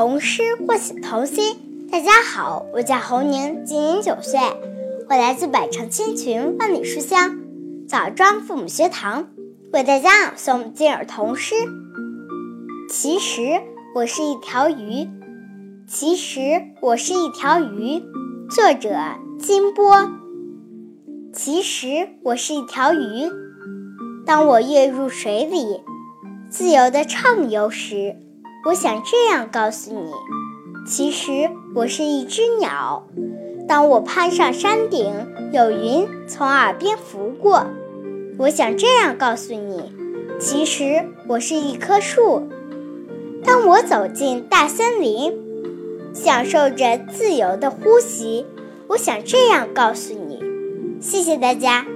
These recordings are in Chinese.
童诗唤醒童心。大家好，我叫侯宁，今年九岁，我来自百城千群万里书香枣庄父母学堂，为大家朗诵今日童诗。其实我是一条鱼，其实我是一条鱼。作者金波。其实我是一条鱼，当我跃入水里，自由地畅游时。我想这样告诉你：其实我是一只鸟。当我攀上山顶，有云从耳边拂过。我想这样告诉你：其实我是一棵树。当我走进大森林，享受着自由的呼吸。我想这样告诉你。谢谢大家。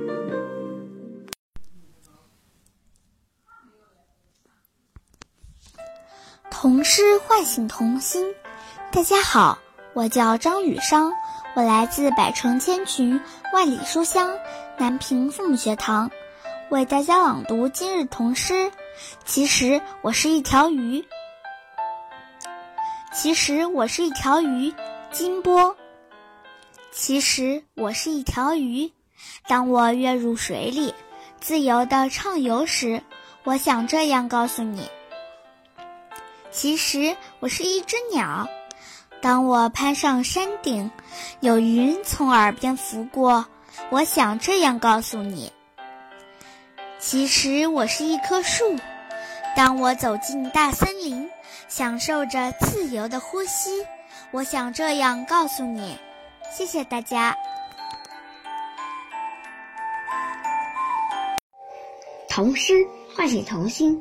童诗唤醒童心。大家好，我叫张雨商，我来自百城千群万里书香南平父母学堂，为大家朗读今日童诗。其实我是一条鱼。其实我是一条鱼，金波。其实我是一条鱼，当我跃入水里，自由的畅游时，我想这样告诉你。其实我是一只鸟，当我攀上山顶，有云从耳边拂过，我想这样告诉你。其实我是一棵树，当我走进大森林，享受着自由的呼吸，我想这样告诉你。谢谢大家。童诗唤醒童心，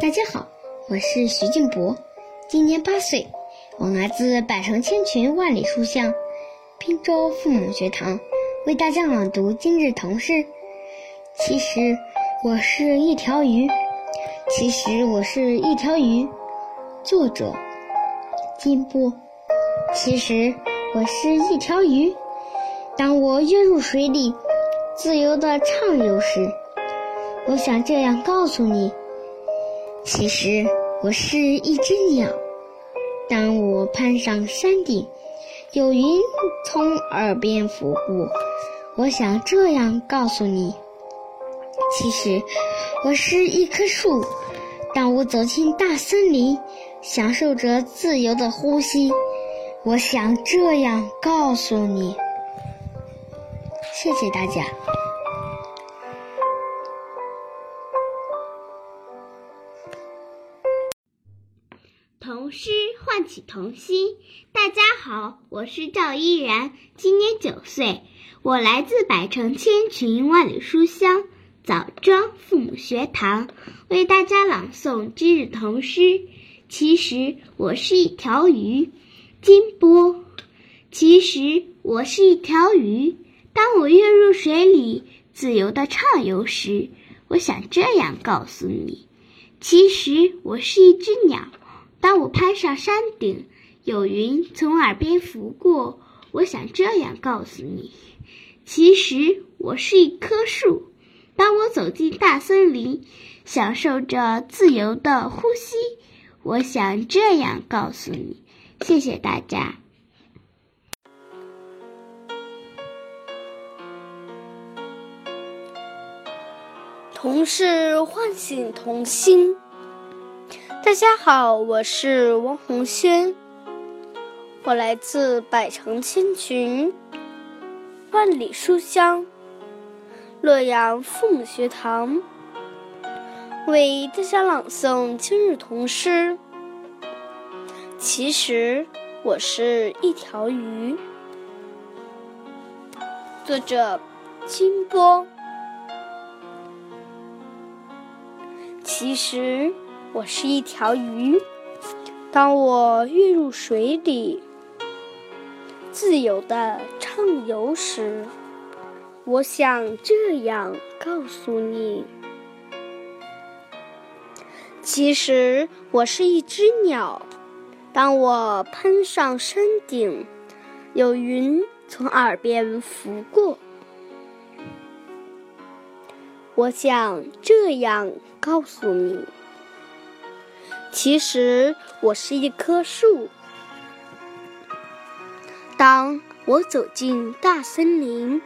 大家好。我是徐静博，今年八岁，我来自百城千群万里书香滨州父母学堂，为大家朗读今日童诗。其实我是一条鱼，其实我是一条鱼。作者金波。其实我是一条鱼，当我跃入水里，自由的畅游时，我想这样告诉你。其实我是一只鸟，当我攀上山顶，有云从耳边拂过，我想这样告诉你。其实我是一棵树，当我走进大森林，享受着自由的呼吸，我想这样告诉你。谢谢大家。唤起童心。大家好，我是赵依然，今年九岁，我来自百城千群万里书香枣庄父母学堂，为大家朗诵今日童诗。其实我是一条鱼，金波。其实我是一条鱼，当我跃入水里，自由的畅游时，我想这样告诉你：其实我是一只鸟。当我攀上山顶，有云从耳边拂过，我想这样告诉你：其实我是一棵树。当我走进大森林，享受着自由的呼吸，我想这样告诉你。谢谢大家。童诗唤醒童心。大家好，我是汪红轩，我来自百城千群、万里书香洛阳父母学堂，为大家朗诵今日童诗。其实我是一条鱼，作者金波。其实。我是一条鱼，当我跃入水里，自由的畅游时，我想这样告诉你：其实我是一只鸟，当我攀上山顶，有云从耳边拂过，我想这样告诉你。其实我是一棵树，当我走进大森林，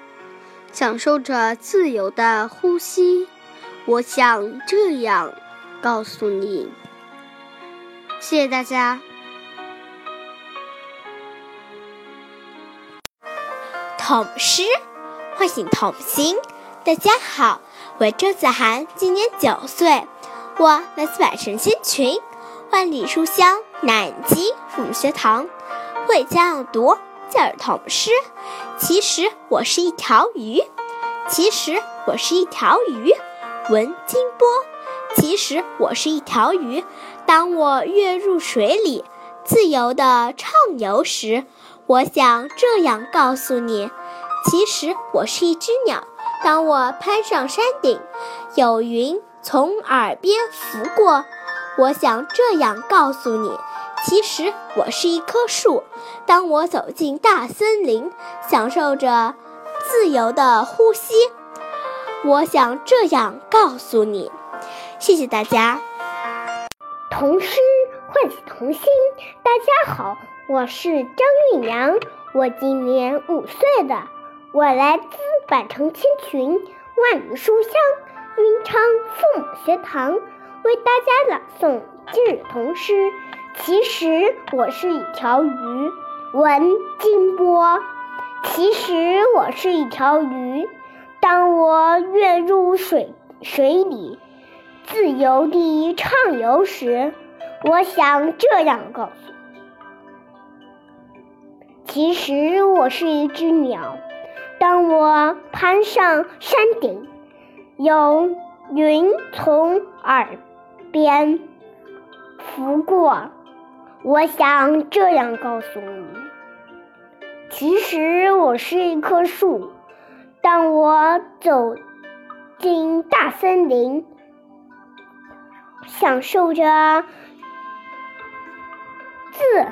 享受着自由的呼吸，我想这样告诉你。谢谢大家。童诗唤醒童心。大家好，我周子涵，今年九岁，我来自百城仙群，万里书香南京父母学堂，为家朗读教儿童诗。其实我是一条鱼，其实我是一条鱼，闻金波。其实我是一条鱼，当我跃入水里，自由的畅游时，我想这样告诉你：其实我是一只鸟，当我攀上山顶，有云从耳边拂过，我想这样告诉你：其实我是一棵树，当我走进大森林，享受着自由的呼吸，我想这样告诉你。谢谢大家。童诗唤起童心。大家好，我是张玉娘，我今年五岁的，我来自百城千群，万里书香，云昌父母学堂，为大家朗诵今日童诗。其实我是一条鱼，闻金波。其实我是一条鱼，当我跃入水水里。自由地畅游时，我想这样告诉：其实我是一只鸟。当我攀上山顶，有云从耳边拂过，我想这样告诉你：其实我是一棵树。当我走进大森林。享受着自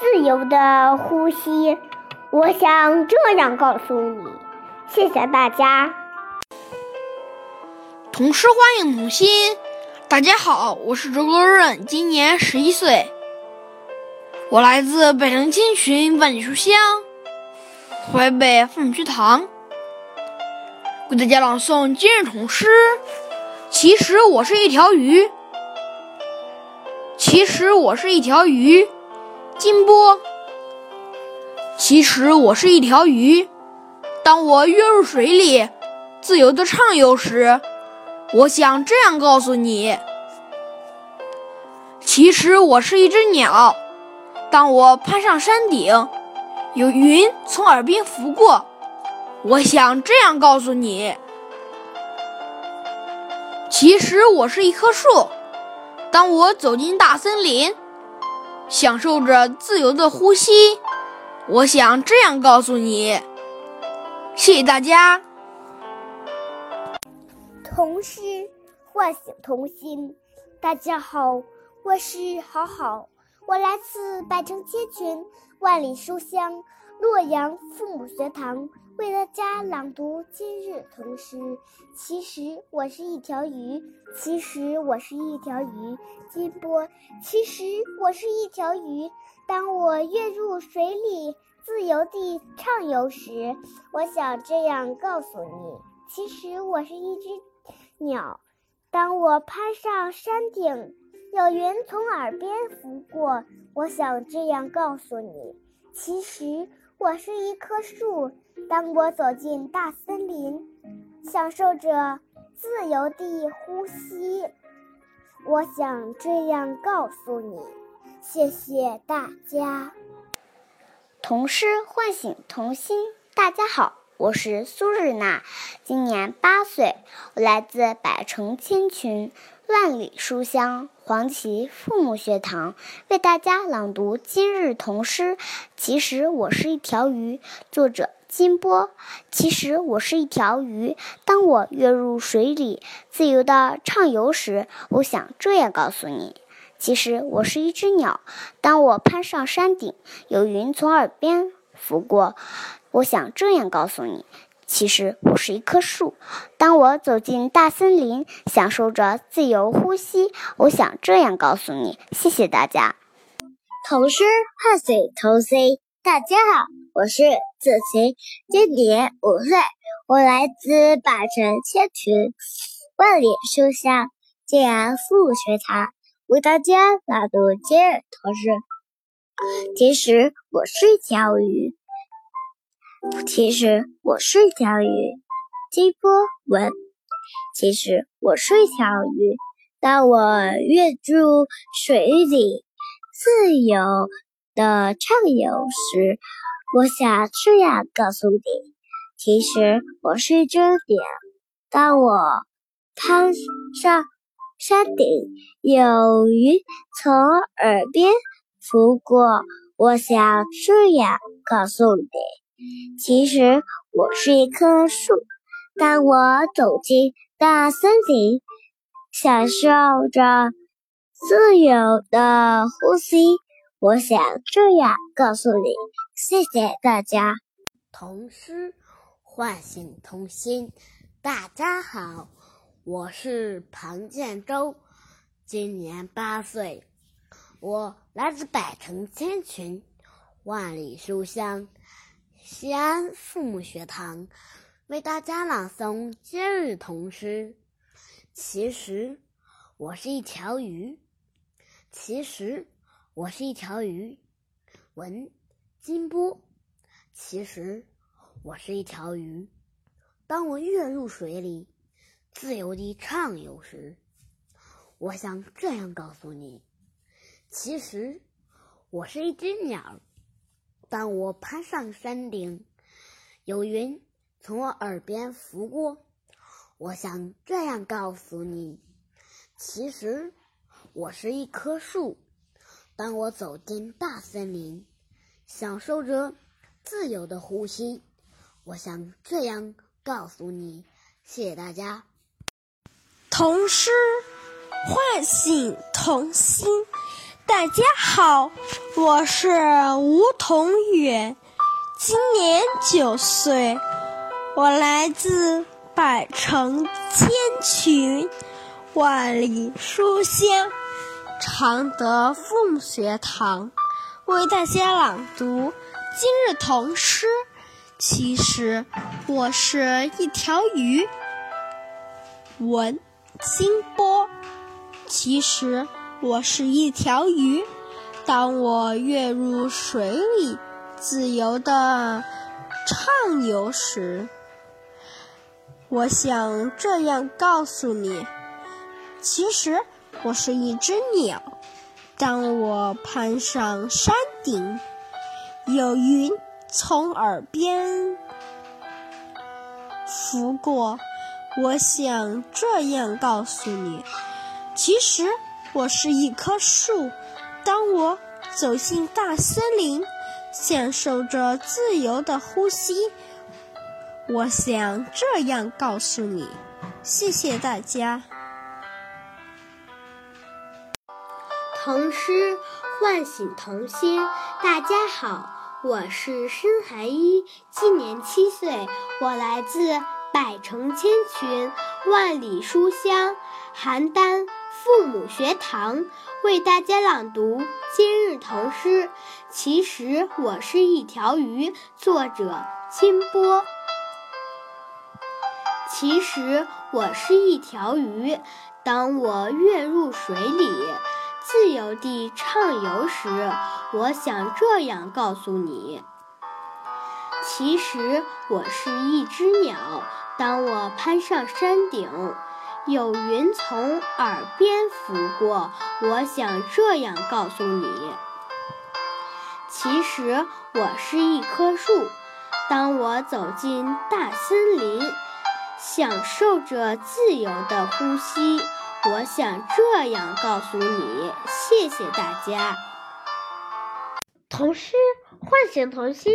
自由的呼吸，我想这样告诉你。谢谢大家。同诗欢迎童心。大家好，我是周国润，今年十一岁，我来自北城千群万里书香淮北父母学堂，为大家朗诵今日童诗。其实我是一条鱼，其实我是一条鱼，金波。其实我是一条鱼，当我跃入水里，自由的畅游时，我想这样告诉你：其实我是一只鸟，当我攀上山顶，有云从耳边拂过，我想这样告诉你。其实我是一棵树，当我走进大森林，享受着自由的呼吸，我想这样告诉你。谢谢大家。童诗唤醒童心。大家好，我是好好，我来自百城千群，万里书香洛阳父母学堂。为大家朗读今日童诗。其实我是一条鱼，其实我是一条鱼，金波。其实我是一条鱼，当我跃入水里，自由地畅游时，我想这样告诉你：其实我是一只鸟，当我攀上山顶，有云从耳边拂过，我想这样告诉你：其实我是一棵树。当我走进大森林，享受着自由地呼吸，我想这样告诉你。谢谢大家。童诗唤醒童心。大家好，我是苏日娜，今年八岁，我来自百城千群，万里书香黄旗父母学堂，为大家朗读今日童诗。其实我是一条鱼。作者。金波，其实我是一条鱼。当我跃入水里，自由地畅游时，我想这样告诉你：其实我是一只鸟。当我攀上山顶，有云从耳边拂过，我想这样告诉你：其实我是一棵树。当我走进大森林，享受着自由呼吸，我想这样告诉你。谢谢大家。童诗唤醒童心。大家好，我是子晴，今年五岁，我来自百城千群，万里书香静安父母学堂，为大家朗读今日童诗。其实我是一条鱼，其实我是一条鱼。金波文，其实我是一条鱼，当我跃入水里，自由。的畅游时，我想这样告诉你：其实我是一只鸟。当我攀上山顶，有云从耳边拂过，我想这样告诉你：其实我是一棵树。当我走进大森林，享受着自由的呼吸。我想这样告诉你，谢谢大家。童诗唤醒童心。大家好，我是庞建洲，今年八岁，我来自百城千群，万里书香西安父母学堂，为大家朗诵今日童诗。其实我是一条鱼，其实。我是一条鱼，文金波。其实我是一条鱼，当我跃入水里，自由地畅游时，我想这样告诉你：其实我是一只鸟。当我攀上山顶，有云从我耳边拂过，我想这样告诉你：其实我是一棵树。当我走进大森林，享受着自由的呼吸，我想这样告诉你：谢谢大家。童诗唤醒童心。大家好，我是吴同远，今年九岁，我来自百城千群，万里书香。常德父母学堂为大家朗读今日童诗。其实我是一条鱼，文金波。其实我是一条鱼，当我跃入水里，自由的畅游时，我想这样告诉你：其实。我是一只鸟，当我攀上山顶，有云从耳边拂过，我想这样告诉你：其实我是一棵树，当我走进大森林，享受着自由的呼吸，我想这样告诉你。谢谢大家。童诗唤醒童心。大家好，我是申寒一，今年七岁，我来自百城千群，万里书香邯郸父母学堂，为大家朗读今日童诗。其实我是一条鱼，作者金波。其实我是一条鱼，当我跃入水里。自由地畅游时，我想这样告诉你：其实我是一只鸟。当我攀上山顶，有云从耳边拂过，我想这样告诉你：其实我是一棵树。当我走进大森林，享受着自由的呼吸。我想这样告诉你，谢谢大家。童诗唤醒童心。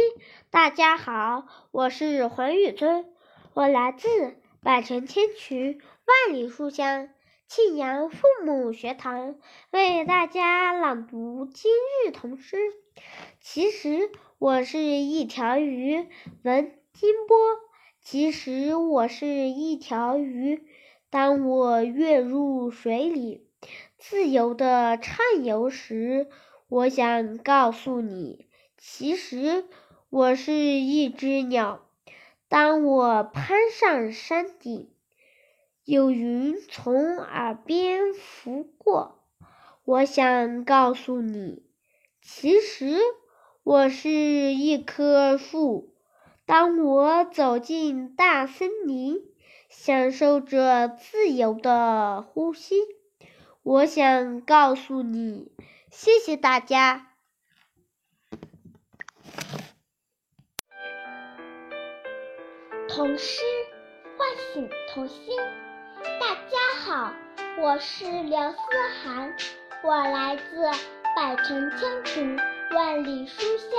大家好，我是黄宇尊，我来自百城千群，万里书香庆阳父母学堂，为大家朗读今日童诗。其实我是一条鱼，文金波。其实我是一条鱼。当我跃入水里，自由的畅游时，我想告诉你：其实我是一只鸟。当我攀上山顶，有云从耳边拂过，我想告诉你，其实我是一棵树。当我走进大森林，享受着自由的呼吸，我想告诉你，谢谢大家。童诗唤醒童心。好，我是刘思涵，我来自百城千群万里书香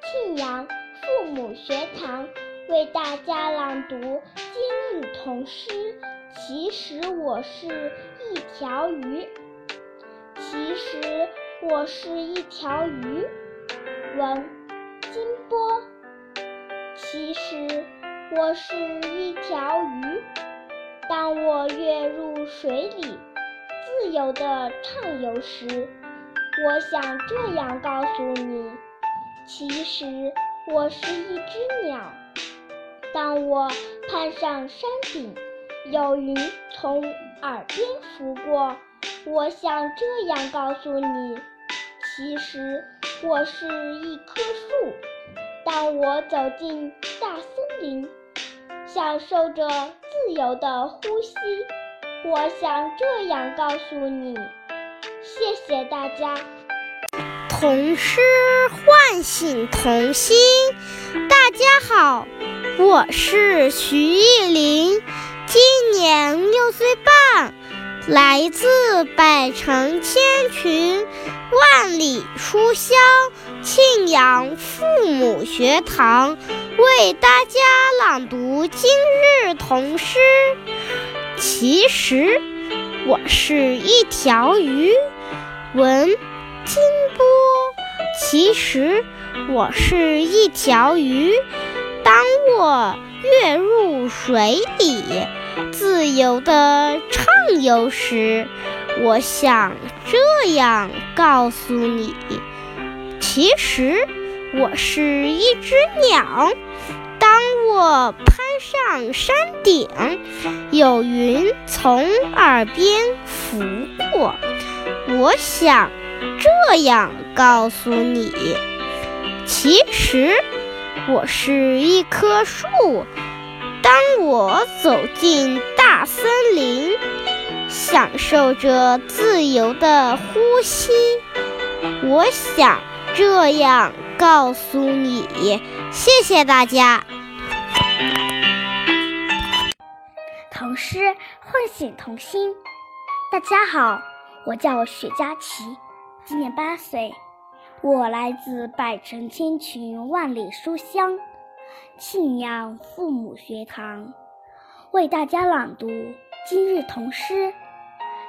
庆阳父母学堂，为大家朗读今日童诗。其实我是一条鱼，其实我是一条鱼。文金波，其实。我是一条鱼，当我跃入水里，自由地畅游时，我想这样告诉你：其实我是一只鸟。当我攀上山顶，有云从耳边拂过，我想这样告诉你：其实我是一棵树。当我走进大森林，享受着自由的呼吸，我想这样告诉你。谢谢大家。童诗唤醒童心。大家好，我是徐艺林，今年六岁半，来自百城千群。万里书香，庆阳父母学堂为大家朗读今日童诗。其实我是一条鱼，文金波。其实我是一条鱼，当我跃入水里，自由地畅游时。我想这样告诉你：其实我是一只鸟。当我攀上山顶，有云从耳边拂过。我想这样告诉你：其实我是一棵树。当我走进大森林。享受着自由的呼吸，我想这样告诉你。谢谢大家。童诗唤醒童心。大家好，我叫许佳琪，今年八岁，我来自百城千群万里书香庆阳父母学堂，为大家朗读今日童诗。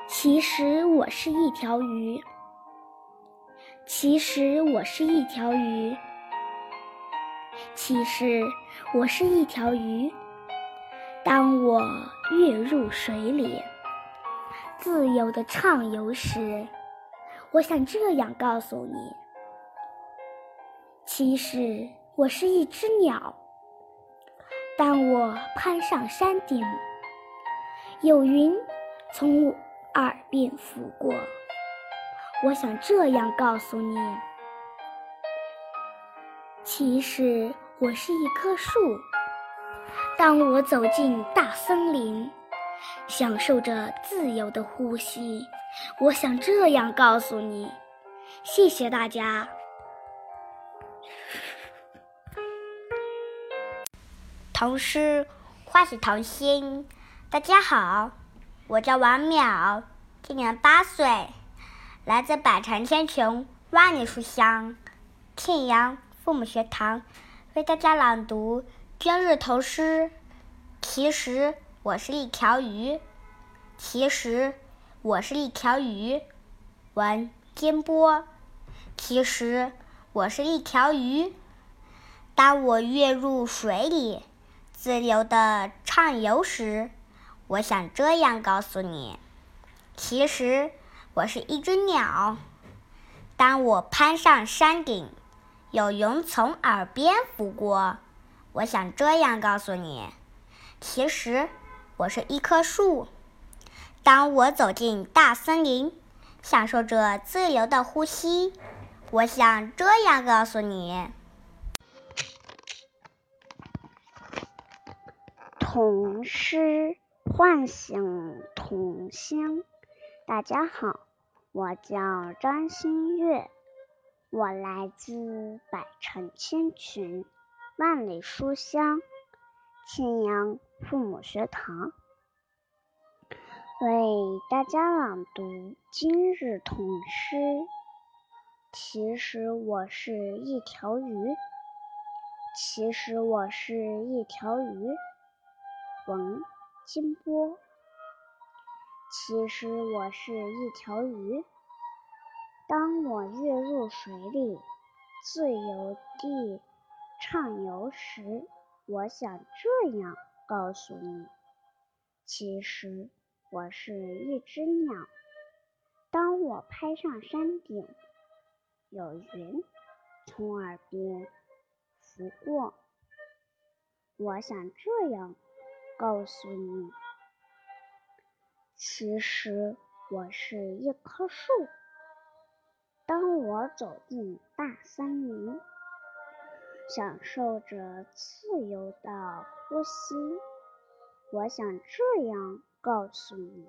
其实我是一条鱼，其实我是一条鱼，其实我是一条鱼。当我跃入水里，自由的畅游时，我想这样告诉你：其实我是一只鸟。当我攀上山顶，有云从我。耳边拂过，我想这样告诉你：其实我是一棵树。当我走进大森林，享受着自由的呼吸，我想这样告诉你。谢谢大家。童诗唤醒童心。大家好。我叫王淼，今年八岁，来自百城千穷万里书香庆阳父母学堂，为大家朗读今日童诗。其实我是一条鱼，其实我是一条鱼。文金波，其实我是一条鱼。当我跃入水里，自由的畅游时。我想这样告诉你：其实我是一只鸟。当我攀上山顶，有云从耳边拂过。我想这样告诉你：其实我是一棵树。当我走进大森林，享受着自由的呼吸，我想这样告诉你。童诗唤醒童心。大家好，我叫张馨月，我来自百城千群。万里书香，庆阳父母学堂为大家朗读今日童诗。其实我是一条鱼，其实我是一条鱼。文金波。其实我是一条鱼，当我跃入水里，自由地。畅游时，我想这样告诉你：其实我是一只鸟。当我攀上山顶，有云从耳边拂过，我想这样告诉你：其实我是一棵树。当我走进大森林。享受着自由的呼吸，我想这样告诉你。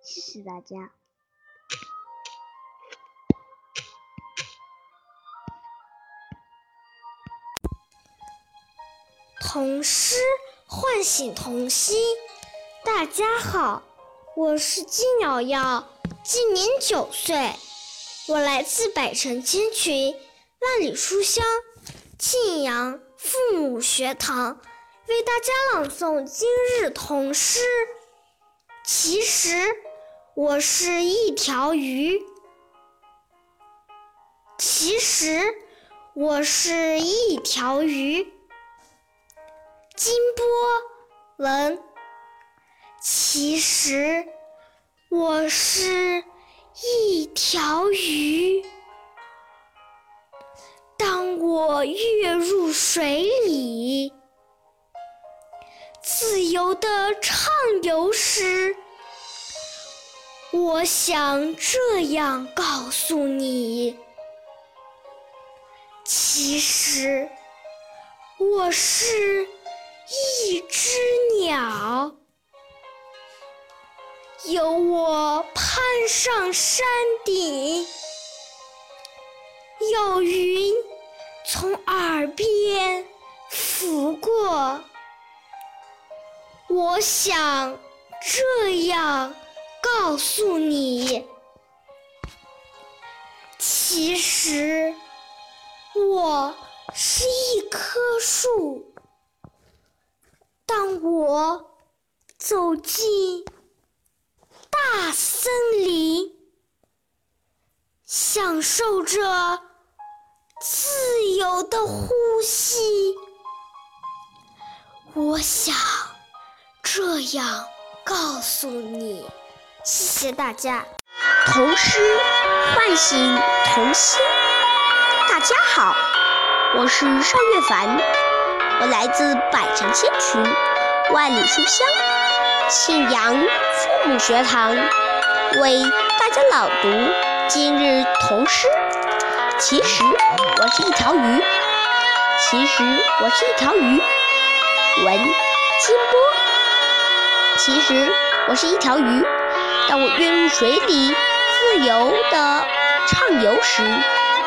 谢谢大家。童诗唤醒童心。大家好，我是金瑶瑶，今年九岁，我来自百城千群，万里书香。庆阳父母学堂为大家朗诵今日童诗。其实我是一条鱼。其实我是一条鱼。金波文。其实我是一条鱼。当我跃入水里，自由的畅游时，我想这样告诉你：其实我是一只鸟，有我攀上山顶。有云从耳边拂过，我想这样告诉你：其实我是一棵树。当我走进大森林，享受着。自由的呼吸，我想这样告诉你。谢谢大家。童诗唤醒童心。大家好，我是邵月凡，我来自百城千群，万里书香，庆阳父母学堂，为大家朗读今日童诗。其实我是一条鱼，其实我是一条鱼。闻金波。其实我是一条鱼，当我跃入水里，自由的畅游时，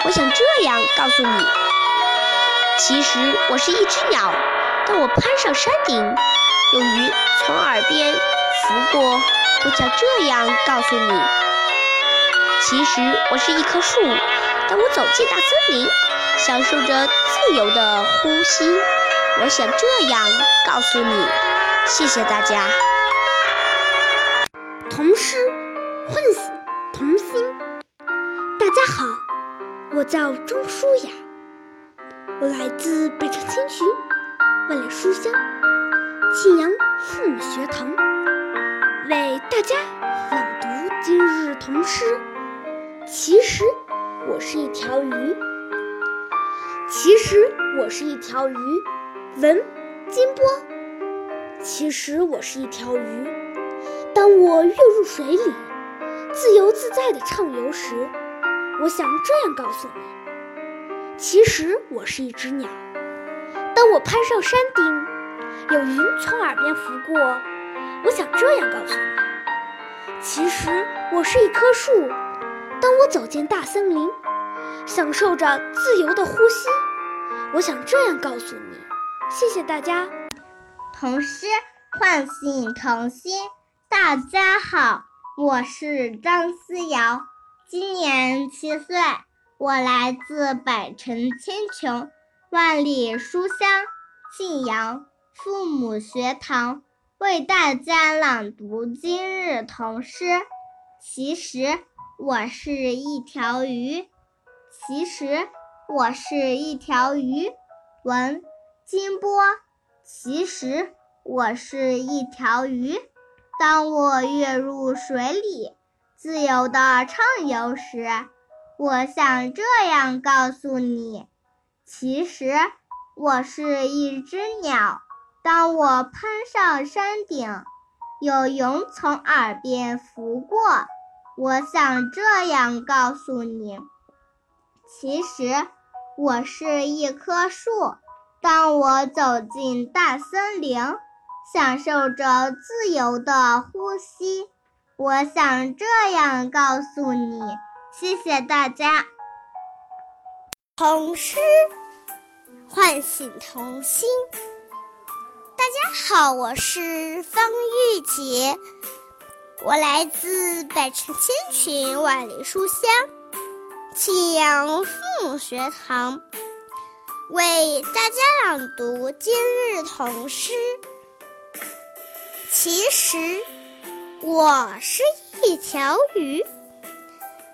我想这样告诉你：其实我是一只鸟，当我攀上山顶，有云从耳边拂过，我想这样告诉你：其实我是一棵树。当我走进大森林，享受着自由的呼吸，我想这样告诉你。谢谢大家。童诗唤醒童心。大家好，我叫钟舒雅，我来自北城千群，万里书香，庆阳父母学堂，为大家朗读今日童诗。其实。我是一条鱼，其实我是一条鱼。文金波。其实我是一条鱼。当我跃入水里，自由自在地畅游时，我想这样告诉你：其实我是一只鸟。当我攀上山顶，有云从耳边拂过，我想这样告诉你：其实我是一棵树。当我走进大森林，享受着自由的呼吸，我想这样告诉你。谢谢大家。童诗唤醒童心。大家好，我是张思瑶，今年七岁，我来自百城千穷、万里书香信阳父母学堂，为大家朗读今日童诗。其实我是一条鱼，其实我是一条鱼。文金波，其实我是一条鱼。当我跃入水里，自由地畅游时，我想这样告诉你：其实我是一只鸟。当我攀上山顶，有云从耳边拂过，我想这样告诉你：其实我是一棵树。当我走进大森林。享受着自由的呼吸，我想这样告诉你。谢谢大家。童诗唤醒童心。大家好，我是方玉洁，我来自百城千群万里书香启阳父母学堂，为大家朗读今日童诗。其实我是一条鱼，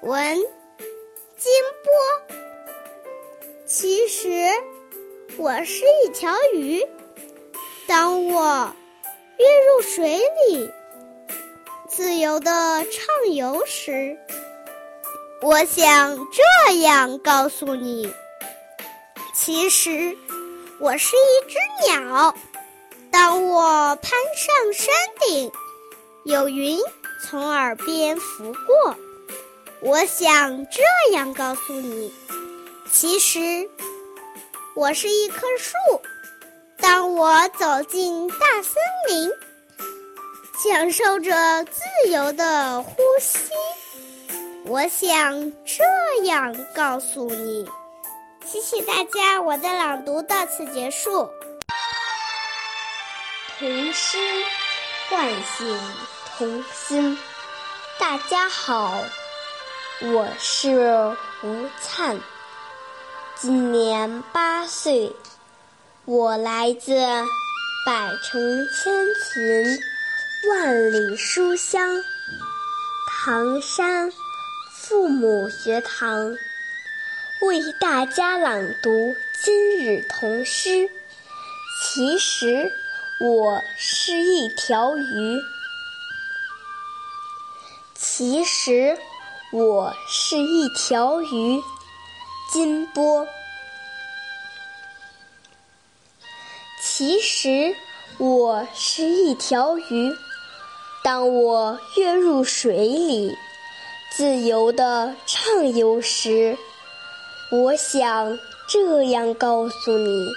文金波。其实我是一条鱼，当我跃入水里，自由的畅游时，我想这样告诉你：其实我是一只鸟。当我攀上山顶，有云从耳边拂过，我想这样告诉你：其实我是一棵树。当我走进大森林，享受着自由的呼吸，我想这样告诉你。谢谢大家，我的朗读到此结束。童诗唤醒童心。大家好，我是吴灿，今年八岁，我来自百城千群、万里书香唐山父母学堂，为大家朗读今日童诗。其实。我是一条鱼，其实我是一条鱼。金波，其实我是一条鱼。当我跃入水里，自由的畅游时，我想这样告诉你。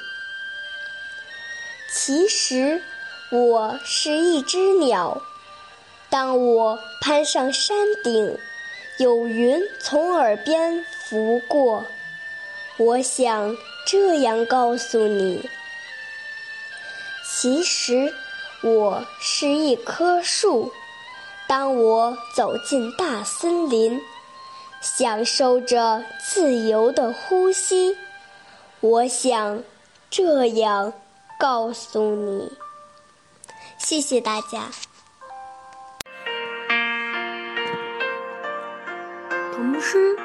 其实我是一只鸟，当我攀上山顶，有云从耳边拂过，我想这样告诉你：其实我是一棵树，当我走进大森林，享受着自由的呼吸，我想这样。告诉你，谢谢大家。童诗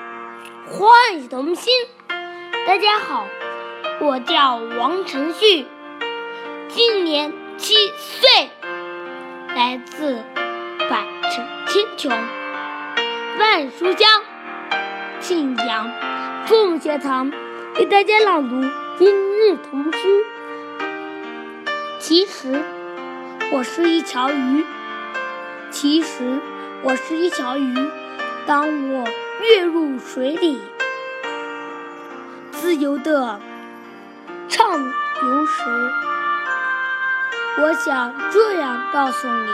唤醒童心。大家好，我叫王晨旭，今年七岁，来自百城千穷，万书香信阳父母学堂，为大家朗读今日童诗。其实我是一条鱼，其实我是一条鱼。当我跃入水里，自由的畅游时，我想这样告诉你：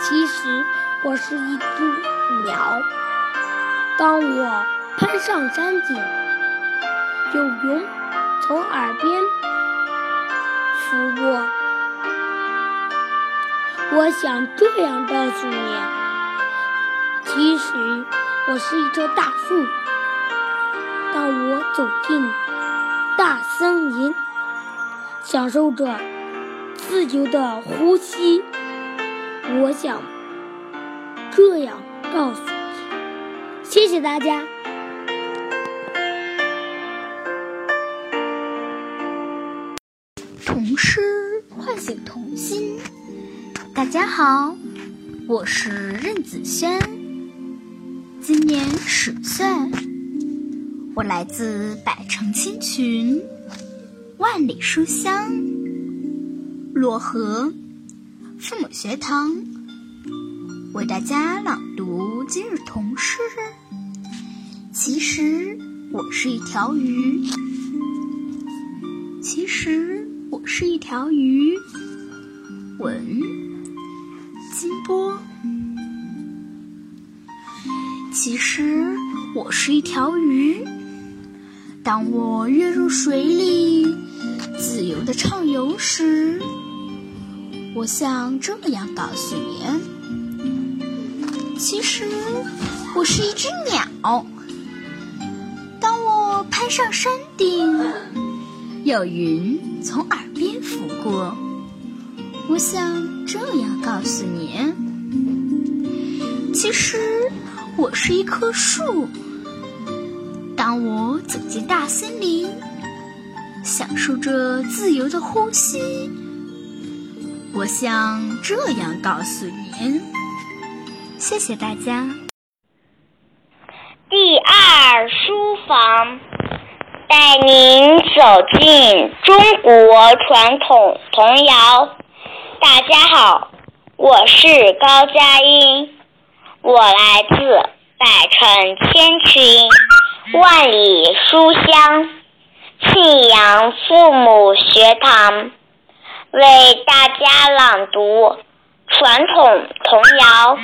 其实我是一只鸟。当我攀上山顶，有云从耳边拂过，我想这样告诉你：其实我是一棵大树。当我走进大森林，享受着自由的呼吸，我想这样告诉你。谢谢大家。童诗唤醒童心。大家好，我是任子轩，今年十岁，我来自百城千群，万里书香，漯河父母学堂，为大家朗读今日童诗。其实我是一条鱼，其实我是一条鱼。文金波。其实我是一条鱼，当我跃入水里，自由的畅游时，我想这样告诉你：其实我是一只鸟。当我攀上山顶，有云从耳边拂过，我想这样告诉你：其实我是一棵树。当我走进大森林，享受着自由的呼吸，我想这样告诉您。谢谢大家。第二书房带您走进中国传统童谣。大家好，我是高佳音，我来自百城千群、万里书香信阳父母学堂，为大家朗读传统童谣。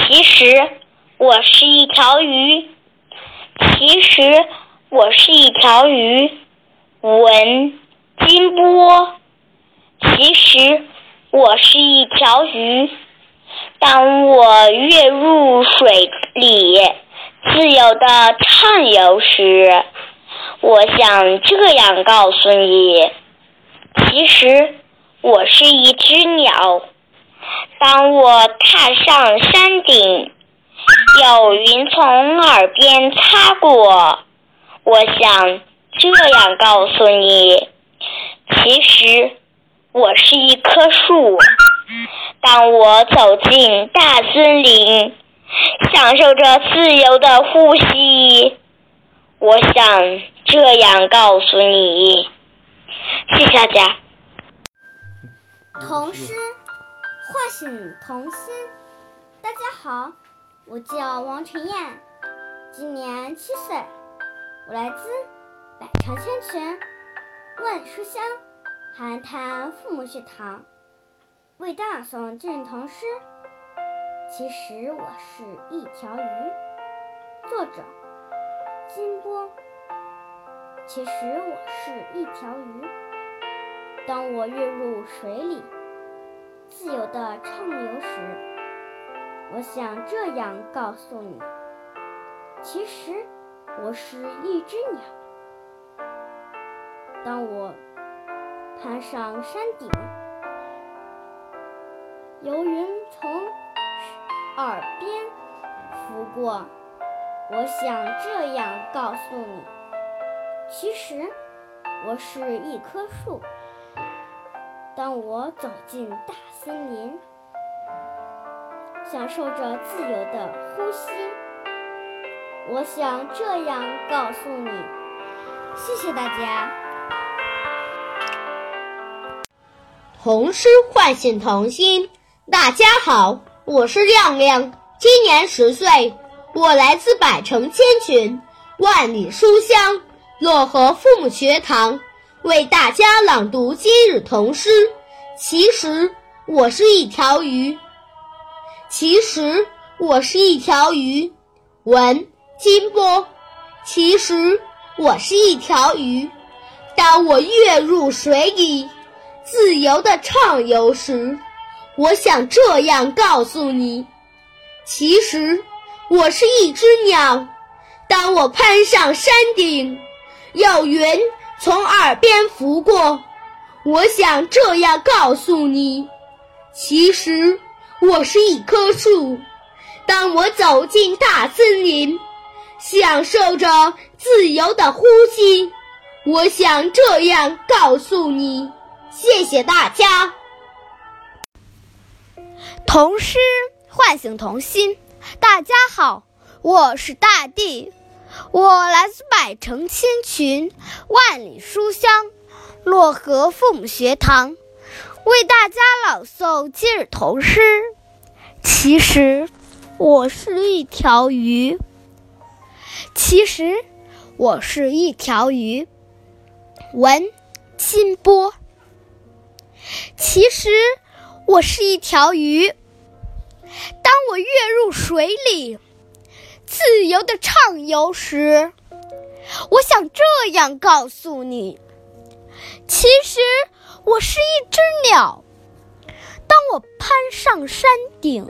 其实我是一条鱼，其实我是一条鱼。文金波，其实我是一条鱼。当我跃入水里，自由的畅游时，我想这样告诉你：其实我是一只鸟。当我踏上山顶，有云从耳边擦过，我想这样告诉你：其实我是一棵树。当我走进大森林，享受着自由的呼吸，我想这样告诉你。谢谢大家。童诗唤醒童心。大家好，我叫王晨燕，今年七岁，我来自百城千群，万书香寒潭父母学堂，为大家诵今日童诗。其实我是一条鱼，作者金波。其实我是一条鱼，当我跃入水里，自由的畅游时，我想这样告诉你：其实我是一只鸟。当我攀上山顶，游云从耳边拂过，我想这样告诉你：其实我是一棵树。当我走进大森林，享受着自由的呼吸，我想这样告诉你：谢谢大家。童诗唤醒童心。大家好，我是亮亮，今年十岁，我来自百城千群，万里书香漯河父母学堂，为大家朗读今日童诗。其实我是一条鱼。其实我是一条鱼。文金波。其实我是一条鱼。当我跃入水里，自由地畅游时，我想这样告诉你：其实我是一只鸟。当我攀上山顶，有云从耳边拂过。我想这样告诉你：其实我是一棵树。当我走进大森林，享受着自由的呼吸。我想这样告诉你。谢谢大家。童诗唤醒童心。大家好，我是大地，我来自百城千群，万里书香。漯河父母学堂为大家朗诵今日童诗。其实我是一条鱼。其实我是一条鱼。文金波。其实我是一条鱼。当我跃入水里，自由的畅游时，我想这样告诉你。其实我是一只鸟，当我攀上山顶，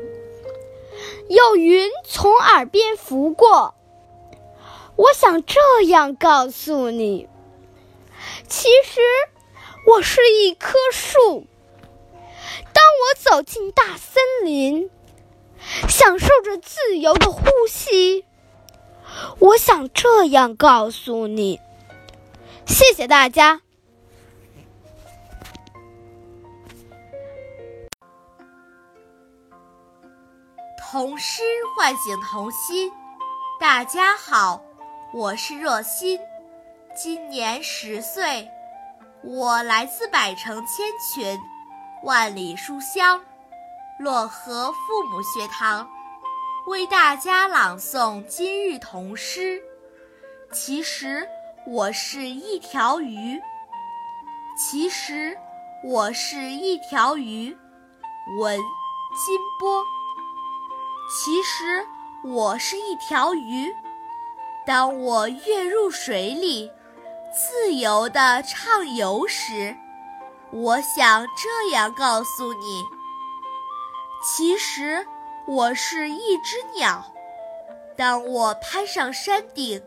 有云从耳边拂过。我想这样告诉你：其实我是一棵树，我走进大森林，享受着自由的呼吸。我想这样告诉你。谢谢大家。童诗唤醒童心。大家好，我是若欣，今年十岁，我来自百城千群，万里书香漯河父母学堂，为大家朗诵今日童诗。其实我是一条鱼。其实我是一条鱼。文金波。其实我是一条鱼，当我跃入水里，自由地畅游时，我想这样告诉你：其实我是一只鸟。当我攀上山顶，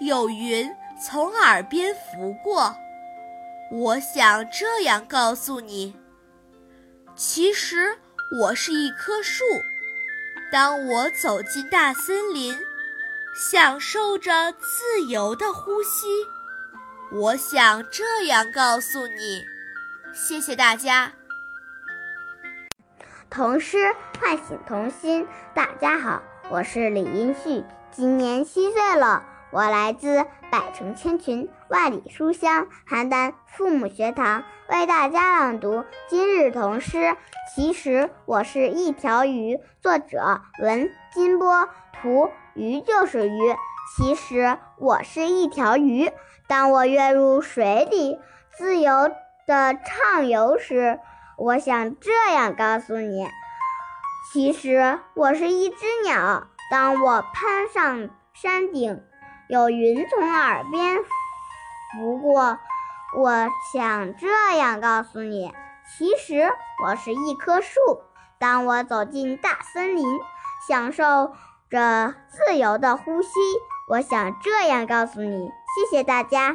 有云从耳边拂过，我想这样告诉你：其实我是一棵树。当我走进大森林，享受着自由的呼吸，我想这样告诉你。谢谢大家。童诗唤醒童心。大家好，我是李英旭，今年七岁了，我来自百城千群，万里书香邯郸父母学堂，为大家朗读今日童诗。其实我是一条鱼。作者文金波，图鱼就是鱼。其实我是一条鱼。当我跃入水里，自由的畅游时，我想这样告诉你：其实我是一只鸟。当我攀上山顶，有云从耳边拂过，我想这样告诉你。其实我是一棵树。当我走进大森林，享受着自由的呼吸，我想这样告诉你。谢谢大家。